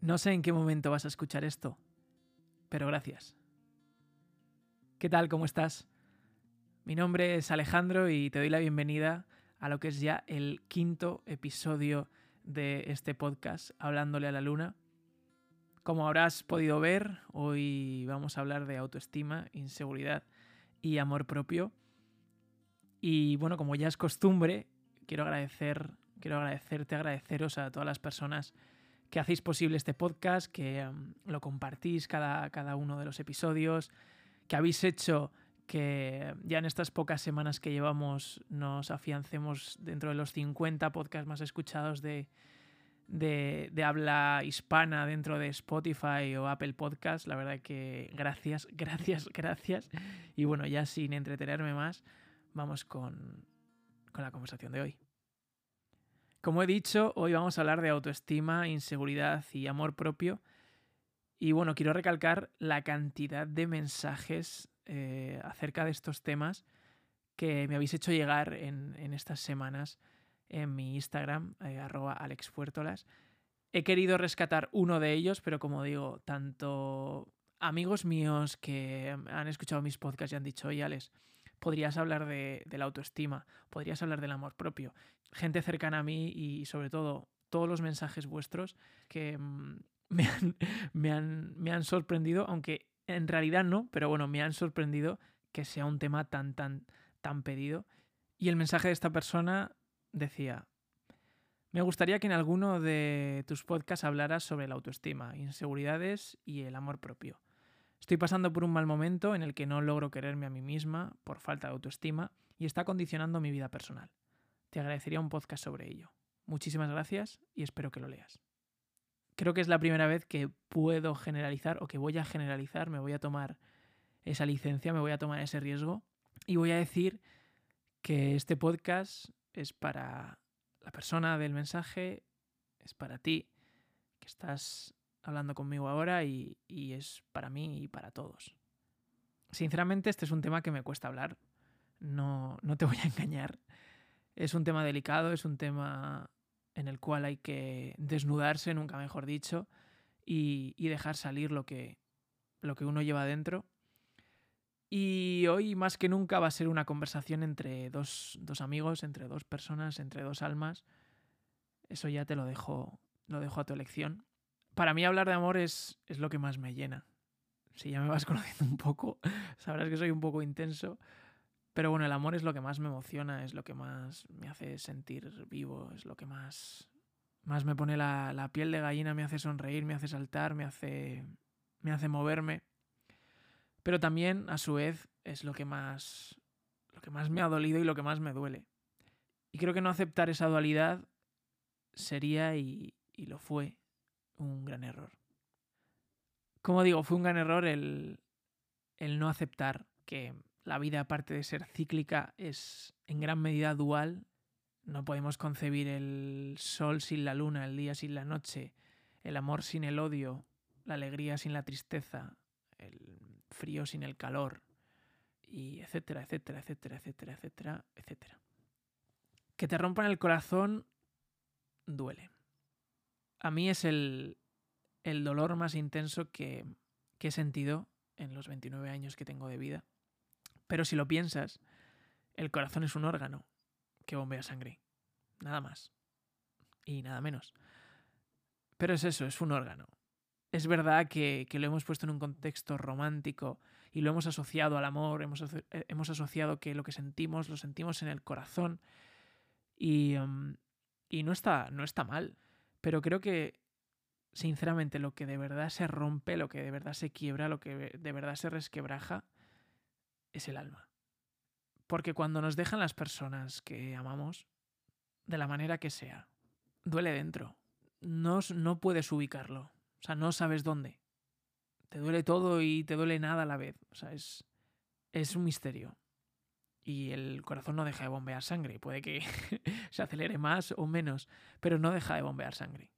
No sé en qué momento vas a escuchar esto, pero gracias. ¿Qué tal? ¿Cómo estás? Mi nombre es Alejandro y te doy la bienvenida a lo que es ya el quinto episodio de este podcast, Hablándole a la Luna. Como habrás podido ver, hoy vamos a hablar de autoestima, inseguridad y amor propio. Y bueno, como ya es costumbre, quiero agradecer, quiero agradecerte, agradeceros a todas las personas que hacéis posible este podcast, que um, lo compartís cada, cada uno de los episodios, que habéis hecho que ya en estas pocas semanas que llevamos nos afiancemos dentro de los 50 podcasts más escuchados de, de, habla hispana dentro de Spotify o Apple Podcasts. La verdad que gracias, gracias, gracias. Y bueno, ya sin entretenerme más, vamos con, con la conversación de hoy. Como he dicho, hoy vamos a hablar de autoestima, inseguridad y amor propio. Y bueno, quiero recalcar la cantidad de mensajes eh, acerca de estos temas que me habéis hecho llegar en, estas semanas en mi Instagram, eh, arroba alexfuertolas. He querido rescatar uno de ellos, pero como digo, tanto amigos míos que han escuchado mis podcasts y han dicho, oye Alex, podrías hablar de, la autoestima, podrías hablar del amor propio. Gente cercana a mí y sobre todo todos los mensajes vuestros que mm, me han, me han, me han sorprendido, aunque en realidad no, pero bueno, me han sorprendido que sea un tema tan, tan, tan pedido. Y el mensaje de esta persona decía, me gustaría que en alguno de tus podcasts hablaras sobre la autoestima, inseguridades y el amor propio. Estoy pasando por un mal momento en el que no logro quererme a mí misma por falta de autoestima y está condicionando mi vida personal. Te agradecería un podcast sobre ello. Muchísimas gracias y espero que lo leas. Creo que es la primera vez que puedo generalizar o que voy a generalizar, me voy a tomar esa licencia, me voy a tomar ese riesgo y voy a decir que este podcast es para la persona del mensaje, es para ti, que estás hablando conmigo ahora y, y, es para mí y para todos. Sinceramente, este es un tema que me cuesta hablar. No, no te voy a engañar. Es un tema delicado, es un tema en el cual hay que desnudarse, nunca mejor dicho, y, y dejar salir lo que, lo que uno lleva dentro. Y hoy más que nunca va a ser una conversación entre dos, dos, amigos, entre dos personas, entre dos almas. Eso ya te lo dejo, lo dejo a tu elección para mí hablar de amor es, es lo que más me llena. Si ya me vas conociendo un poco, sabrás que soy un poco intenso. Pero bueno, el amor es lo que más me emociona, es lo que más me hace sentir vivo, es lo que más, más me pone la, la piel de gallina, me hace sonreír, me hace saltar, me hace, me hace moverme. Pero también, a su vez, es lo que más, lo que más me ha dolido y lo que más me duele. Y creo que no aceptar esa dualidad sería, y, y lo fue, un gran error. Como digo, fue un gran error el, el no aceptar que la vida, aparte de ser cíclica, es en gran medida dual. No podemos concebir el sol sin la luna, el día sin la noche, el amor sin el odio, la alegría sin la tristeza, el frío sin el calor, y etcétera, etcétera, etcétera, etcétera, etcétera, etcétera. Que te rompan el corazón duele a mí es el, el dolor más intenso que, que he sentido en los 29 años que tengo de vida. Pero si lo piensas, el corazón es un órgano que bombea sangre. Nada más. Y nada menos. Pero es eso, es un órgano. Es verdad que, que, lo hemos puesto en un contexto romántico y lo hemos asociado al amor, hemos, hemos asociado que lo que sentimos lo sentimos en el corazón y, um, y no, está, no está mal. Pero creo que, sinceramente, lo que de verdad se rompe, lo que de verdad se quiebra, lo que de verdad se resquebraja, es el alma. Porque cuando nos dejan las personas que amamos, de la manera que sea, duele dentro. No, no puedes ubicarlo. O sea, no sabes dónde. Te duele todo y te duele nada a la vez. O sea, es, es un misterio y el corazón no deja de bombear sangre. Puede que se acelere más o menos, pero no deja de bombear sangre.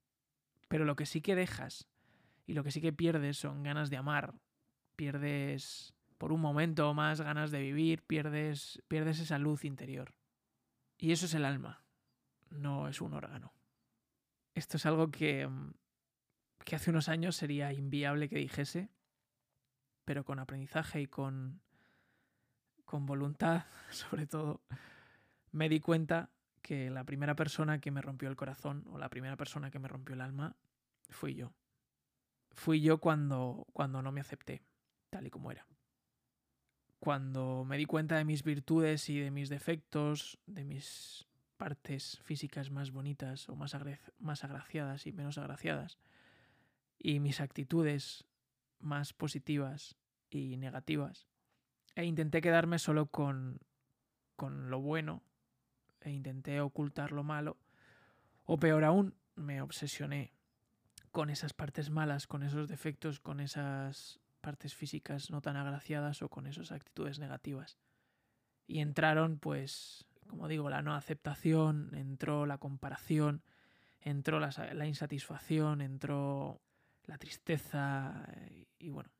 Pero lo que sí que dejas y lo que sí que pierdes son ganas de amar. Pierdes por un momento más ganas de vivir, pierdes, pierdes esa luz interior. Y eso es el alma, no es un órgano. Esto es algo que, que hace unos años sería inviable que dijese, pero con aprendizaje y con, con voluntad, sobre todo, me di cuenta que la primera persona que me rompió el corazón o la primera persona que me rompió el alma fui yo. Fui yo cuando, cuando no me acepté, tal y como era. Cuando me di cuenta de mis virtudes y de mis defectos, de mis partes físicas más bonitas o más, más agraciadas y menos agraciadas, y mis actitudes más positivas y negativas, e intenté quedarme solo con, con lo bueno e intenté ocultar lo malo, o peor aún, me obsesioné con esas partes malas, con esos defectos, con esas partes físicas no tan agraciadas o con esas actitudes negativas. Y entraron, pues, como digo, la no aceptación, entró la comparación, entró la, la insatisfacción, entró la tristeza y, bueno,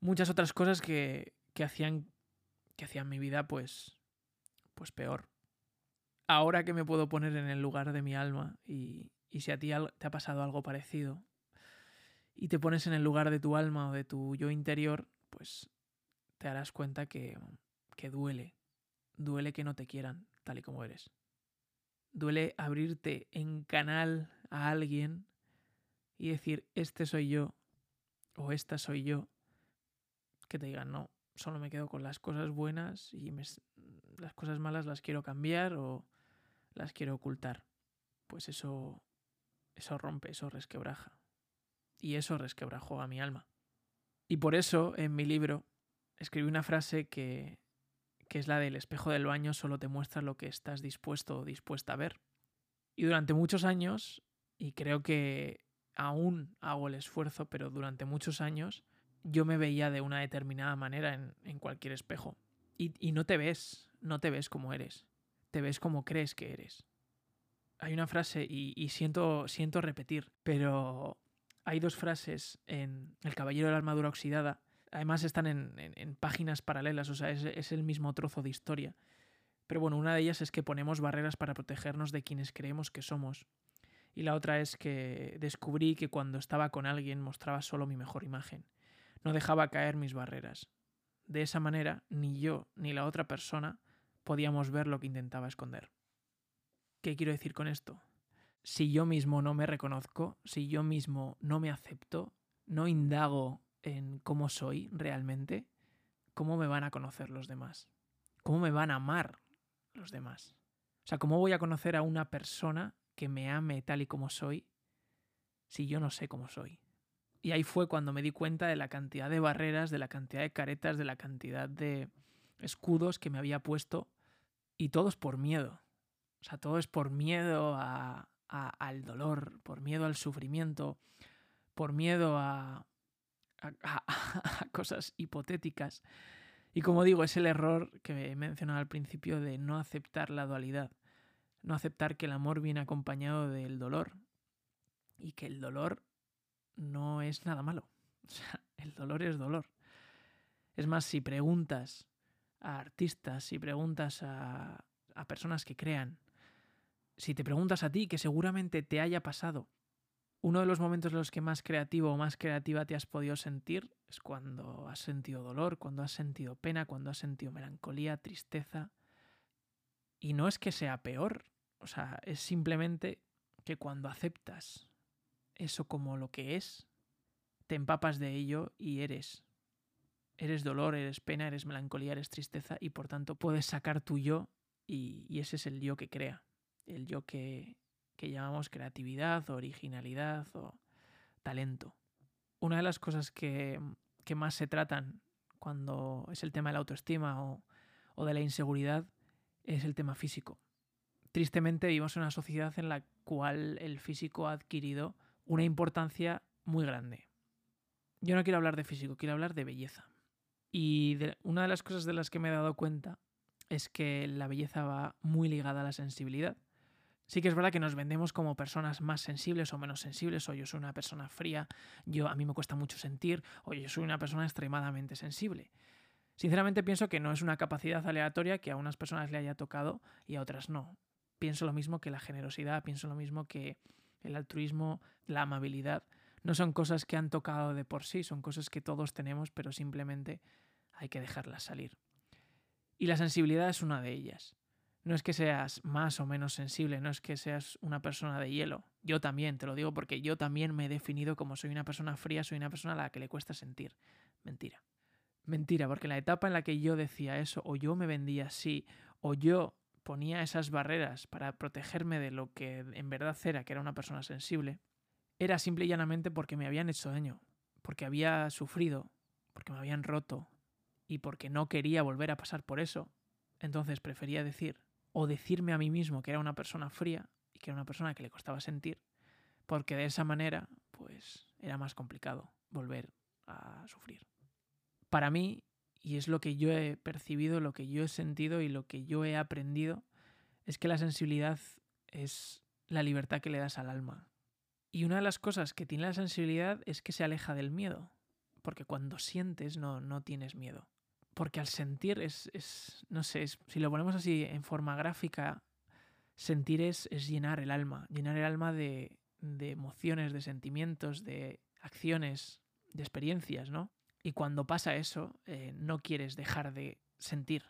muchas otras cosas que, que hacían que hacían mi vida pues pues peor. Ahora que me puedo poner en el lugar de mi alma y, y si a ti te ha pasado algo parecido y te pones en el lugar de tu alma o de tu yo interior, pues te darás cuenta que, que duele. Duele que no te quieran tal y como eres. Duele abrirte en canal a alguien y decir, este soy yo o esta soy yo. Que te digan, no, solo me quedo con las cosas buenas y las cosas malas las quiero cambiar o las quiero ocultar. Pues eso, eso rompe, eso resquebraja. Y eso resquebrajó a mi alma. Y por eso en mi libro escribí una frase que, que es la del espejo del baño solo te muestra lo que estás dispuesto o dispuesta a ver. Y durante muchos años, y creo que aún hago el esfuerzo, pero durante muchos años yo me veía de una determinada manera en, cualquier espejo. Y, no te ves, no te ves como eres, te ves como crees que eres. Hay una frase, y, siento, siento repetir, pero hay dos frases en El Caballero de la Armadura Oxidada, además están en, páginas paralelas, o sea, es, es el mismo trozo de historia. Pero bueno, una de ellas es que ponemos barreras para protegernos de quienes creemos que somos. Y la otra es que descubrí que cuando estaba con alguien mostraba solo mi mejor imagen no dejaba caer mis barreras. De esa manera, ni yo ni la otra persona podíamos ver lo que intentaba esconder. ¿Qué quiero decir con esto? Si yo mismo no me reconozco, si yo mismo no me acepto, no indago en cómo soy realmente, ¿cómo me van a conocer los demás? ¿Cómo me van a amar los demás? O sea, ¿cómo voy a conocer a una persona que me ame tal y como soy si yo no sé cómo soy? Y ahí fue cuando me di cuenta de la cantidad de barreras, de la cantidad de caretas, de la cantidad de escudos que me había puesto. Y todo es por miedo. O sea, todo es por miedo a, al dolor, por miedo al sufrimiento, por miedo a, a, cosas hipotéticas. Y como digo, es el error que he mencionado al principio de no aceptar la dualidad, no aceptar que el amor viene acompañado del dolor y que el dolor no es nada malo. O sea, el dolor es dolor. Es más, si preguntas a artistas, si preguntas a, a personas que crean, si te preguntas a ti, que seguramente te haya pasado, uno de los momentos en los que más creativo o más creativa te has podido sentir es cuando has sentido dolor, cuando has sentido pena, cuando has sentido melancolía, tristeza. Y no es que sea peor, o sea, es simplemente que cuando aceptas eso como lo que es, te empapas de ello y eres. Eres dolor, eres pena, eres melancolía, eres tristeza y por tanto puedes sacar tu yo y, ese es el yo que crea, el yo que, que llamamos creatividad, originalidad o talento. Una de las cosas que, que, más se tratan cuando es el tema de la autoestima o, o de la inseguridad es el tema físico. Tristemente vivimos en una sociedad en la cual el físico ha adquirido una importancia muy grande. Yo no quiero hablar de físico, quiero hablar de belleza. Y una de las cosas de las que me he dado cuenta es que la belleza va muy ligada a la sensibilidad. Sí que es verdad que nos vendemos como personas más sensibles o menos sensibles, o yo soy una persona fría, yo a mí me cuesta mucho sentir, o yo soy una persona extremadamente sensible. Sinceramente pienso que no es una capacidad aleatoria que a unas personas le haya tocado y a otras no. Pienso lo mismo que la generosidad, pienso lo mismo que el altruismo, la amabilidad, no son cosas que han tocado de por sí, son cosas que todos tenemos, pero simplemente hay que dejarlas salir. Y la sensibilidad es una de ellas. No es que seas más o menos sensible, no es que seas una persona de hielo. Yo también, te lo digo porque yo también me he definido como soy una persona fría, soy una persona a la que le cuesta sentir. Mentira. Mentira, porque la etapa en la que yo decía eso, o yo me vendía así, o yo ponía esas barreras para protegerme de lo que en verdad era, que era una persona sensible, era simple y llanamente porque me habían hecho daño, porque había sufrido, porque me habían roto y porque no quería volver a pasar por eso. Entonces prefería decir, o decirme a mí mismo que era una persona fría y que era una persona que le costaba sentir, porque de esa manera, pues era más complicado volver a sufrir. Para mí, y es lo que yo he percibido, lo que yo he sentido y lo que yo he aprendido, es que la sensibilidad es la libertad que le das al alma. Y una de las cosas que tiene la sensibilidad es que se aleja del miedo, porque cuando sientes no, no tienes miedo. Porque al sentir es, es no sé, si lo ponemos así en forma gráfica, sentir es, es llenar el alma, llenar el alma de, de emociones, de sentimientos, de acciones, de experiencias, ¿no? Y cuando pasa eso, eh, no quieres dejar de sentir.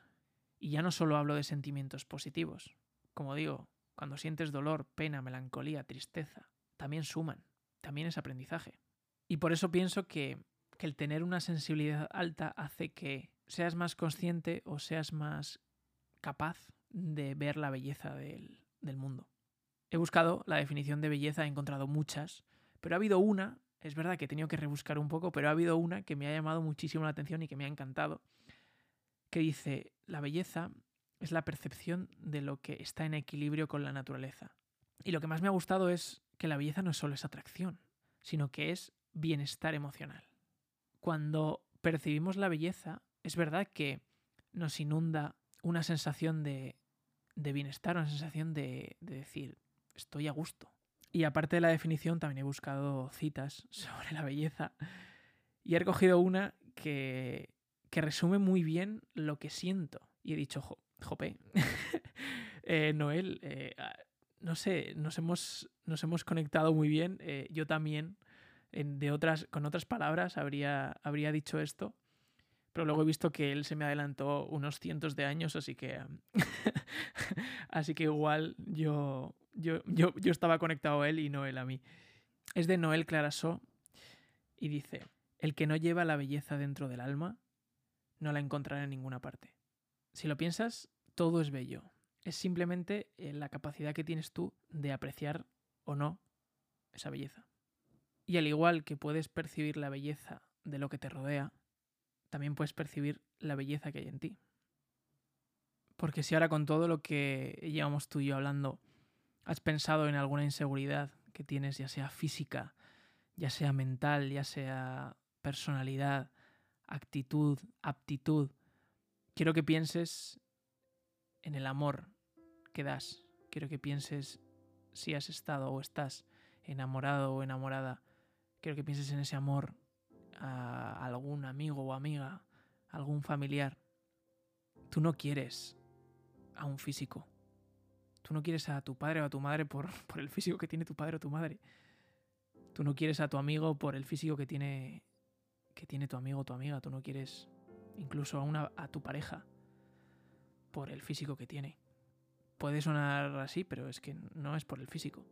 Y ya no solo hablo de sentimientos positivos. Como digo, cuando sientes dolor, pena, melancolía, tristeza, también suman, también es aprendizaje. Y por eso pienso que, el tener una sensibilidad alta hace que seas más consciente o seas más capaz de ver la belleza del, del mundo. He buscado la definición de belleza, he encontrado muchas, pero ha habido una es verdad que he tenido que rebuscar un poco, pero ha habido una que me ha llamado muchísimo la atención y que me ha encantado, que dice, la belleza es la percepción de lo que está en equilibrio con la naturaleza. Y lo que más me ha gustado es que la belleza no es solo es atracción, sino que es bienestar emocional. Cuando percibimos la belleza, es verdad que nos inunda una sensación de, de bienestar, una sensación de, de decir, estoy a gusto, y aparte de la definición, también he buscado citas sobre la belleza. Y he recogido una que, que resume muy bien lo que siento. Y he dicho, jope, eh, Noel, eh, ah, no sé, nos hemos, nos hemos conectado muy bien. Eh, yo también, de otras, con otras palabras, habría, habría dicho esto. Pero luego he visto que él se me adelantó unos cientos de años, así que. así que igual yo yo, yo, estaba conectado a él y no él a mí. Es de Noel Clarasó y dice, el que no lleva la belleza dentro del alma, no la encontrará en ninguna parte. Si lo piensas, todo es bello. Es simplemente eh, la capacidad que tienes tú de apreciar o no esa belleza. Y al igual que puedes percibir la belleza de lo que te rodea, también puedes percibir la belleza que hay en ti. Porque si ahora con todo lo que llevamos tú y yo hablando ¿Has pensado en alguna inseguridad que tienes, ya sea física, ya sea mental, ya sea personalidad, actitud, aptitud? Quiero que pienses en el amor que das. Quiero que pienses si has estado o estás enamorado o enamorada. Quiero que pienses en ese amor a algún amigo o amiga, algún familiar. Tú no quieres a un físico. Tú no quieres a tu padre o a tu madre por, el físico que tiene tu padre o tu madre. Tú no quieres a tu amigo por el físico que tiene, que tiene tu amigo o tu amiga. Tú no quieres incluso a, una, a tu pareja por el físico que tiene. Puede sonar así, pero es que no es por el físico.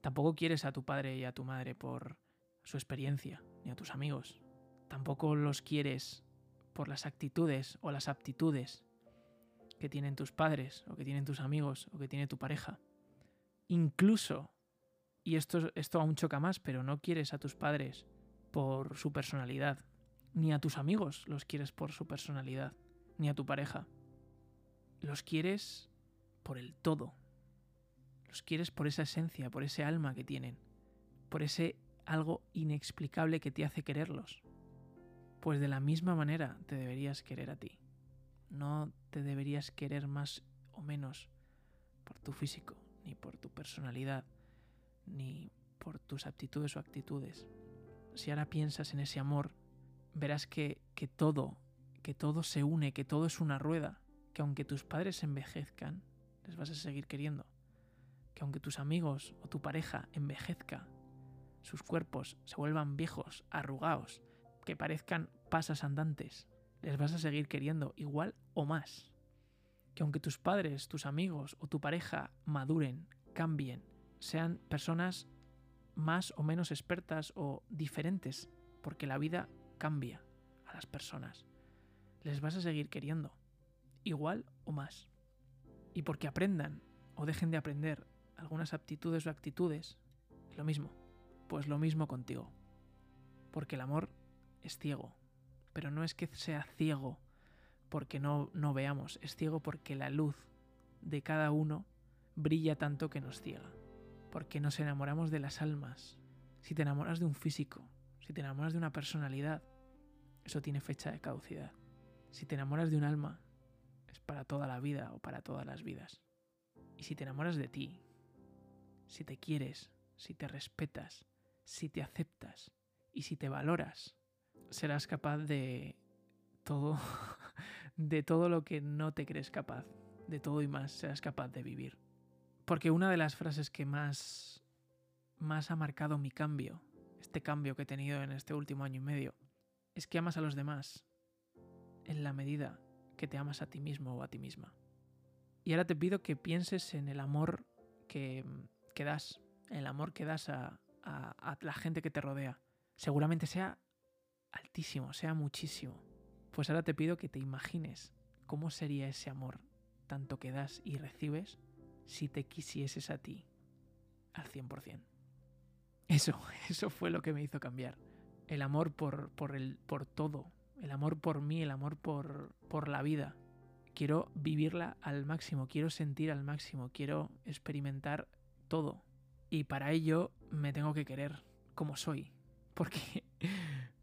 Tampoco quieres a tu padre y a tu madre por su experiencia, ni a tus amigos. Tampoco los quieres por las actitudes o las aptitudes que tienen tus padres o que tienen tus amigos o que tiene tu pareja. Incluso, y esto, esto aún choca más, pero no quieres a tus padres por su personalidad, ni a tus amigos los quieres por su personalidad, ni a tu pareja. Los quieres por el todo. Los quieres por esa esencia, por ese alma que tienen, por ese algo inexplicable que te hace quererlos. Pues de la misma manera te deberías querer a ti. No te deberías querer más o menos por tu físico, ni por tu personalidad, ni por tus aptitudes o actitudes. Si ahora piensas en ese amor, verás que, que todo, que todo se une, que todo es una rueda, que aunque tus padres envejezcan, les vas a seguir queriendo, que aunque tus amigos o tu pareja envejezca, sus cuerpos se vuelvan viejos, arrugados, que parezcan pasas andantes, les vas a seguir queriendo igual o más. Que aunque tus padres, tus amigos o tu pareja maduren, cambien, sean personas más o menos expertas o diferentes, porque la vida cambia a las personas. Les vas a seguir queriendo, igual o más. Y porque aprendan o dejen de aprender algunas aptitudes o actitudes, lo mismo, pues lo mismo contigo. Porque el amor es ciego, pero no es que sea ciego porque no, no veamos, es ciego porque la luz de cada uno brilla tanto que nos ciega. Porque nos enamoramos de las almas. Si te enamoras de un físico, si te enamoras de una personalidad, eso tiene fecha de caducidad. Si te enamoras de un alma, es para toda la vida o para todas las vidas. Y si te enamoras de ti, si te quieres, si te respetas, si te aceptas y si te valoras, serás capaz de todo, de todo lo que no te crees capaz, de todo y más serás capaz de vivir. Porque una de las frases que más, más ha marcado mi cambio, este cambio que he tenido en este último año y medio, es que amas a los demás en la medida que te amas a ti mismo o a ti misma. Y ahora te pido que pienses en el amor que, que das, el amor que das a, a la gente que te rodea. Seguramente sea altísimo, sea muchísimo. Pues ahora te pido que te imagines cómo sería ese amor, tanto que das y recibes, si te quisieses a ti al 100%. Eso, eso fue lo que me hizo cambiar. El amor por, por, el, por todo, el amor por mí, el amor por, por la vida. Quiero vivirla al máximo, quiero sentir al máximo, quiero experimentar todo. Y para ello me tengo que querer como soy. Porque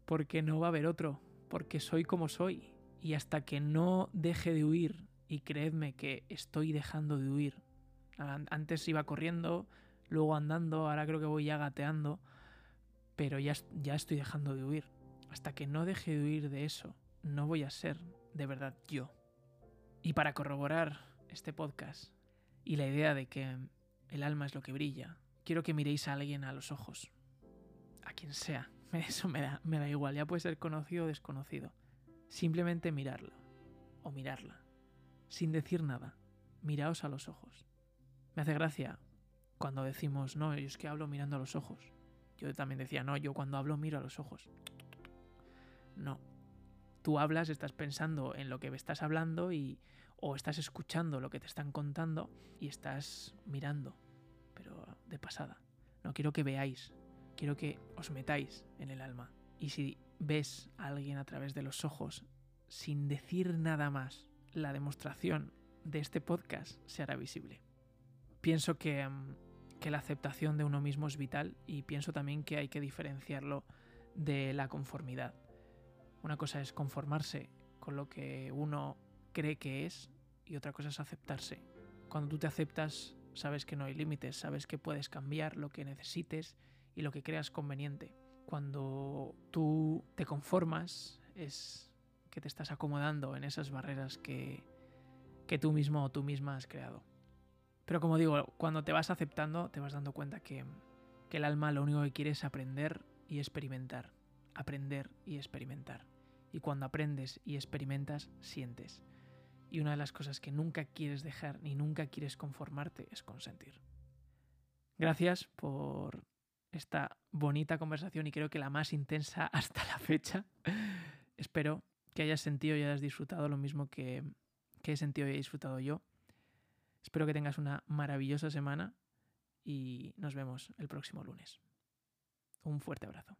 porque no va a haber otro, porque soy como soy. Y hasta que no deje de huir, y creedme que estoy dejando de huir, antes iba corriendo, luego andando, ahora creo que voy ya gateando, pero ya, ya estoy dejando de huir. Hasta que no deje de huir de eso, no voy a ser de verdad yo. Y para corroborar este podcast y la idea de que el alma es lo que brilla, quiero que miréis a alguien a los ojos, a quien sea, Eso me da, me da igual, ya puede ser conocido o desconocido. Simplemente mirarlo o mirarla, sin decir nada. Miraos a los ojos. Me hace gracia cuando decimos, no, yo es que hablo mirando a los ojos. Yo también decía, no, yo cuando hablo miro a los ojos. No. Tú hablas, estás pensando en lo que estás hablando y o estás escuchando lo que te están contando y estás mirando, pero de pasada. No quiero que veáis, quiero que os metáis en el alma. Y si ves a alguien a través de los ojos, sin decir nada más, la demostración de este podcast se hará visible. Pienso que, mm, que la aceptación de uno mismo es vital y pienso también que hay que diferenciarlo de la conformidad. Una cosa es conformarse con lo que uno cree que es y otra cosa es aceptarse. Cuando tú te aceptas, sabes que no hay límites, sabes que puedes cambiar lo que necesites y lo que creas conveniente. Cuando tú te conformas es que te estás acomodando en esas barreras que, que tú mismo o tú misma has creado. Pero como digo, cuando te vas aceptando te vas dando cuenta que, que el alma lo único que quiere es aprender y experimentar. Aprender y experimentar. Y cuando aprendes y experimentas, sientes. Y una de las cosas que nunca quieres dejar ni nunca quieres conformarte es consentir. Gracias por esta bonita conversación y creo que la más intensa hasta la fecha. Espero que hayas sentido y hayas disfrutado lo mismo que, he sentido y he disfrutado yo. Espero que tengas una maravillosa semana y nos vemos el próximo lunes. Un fuerte abrazo.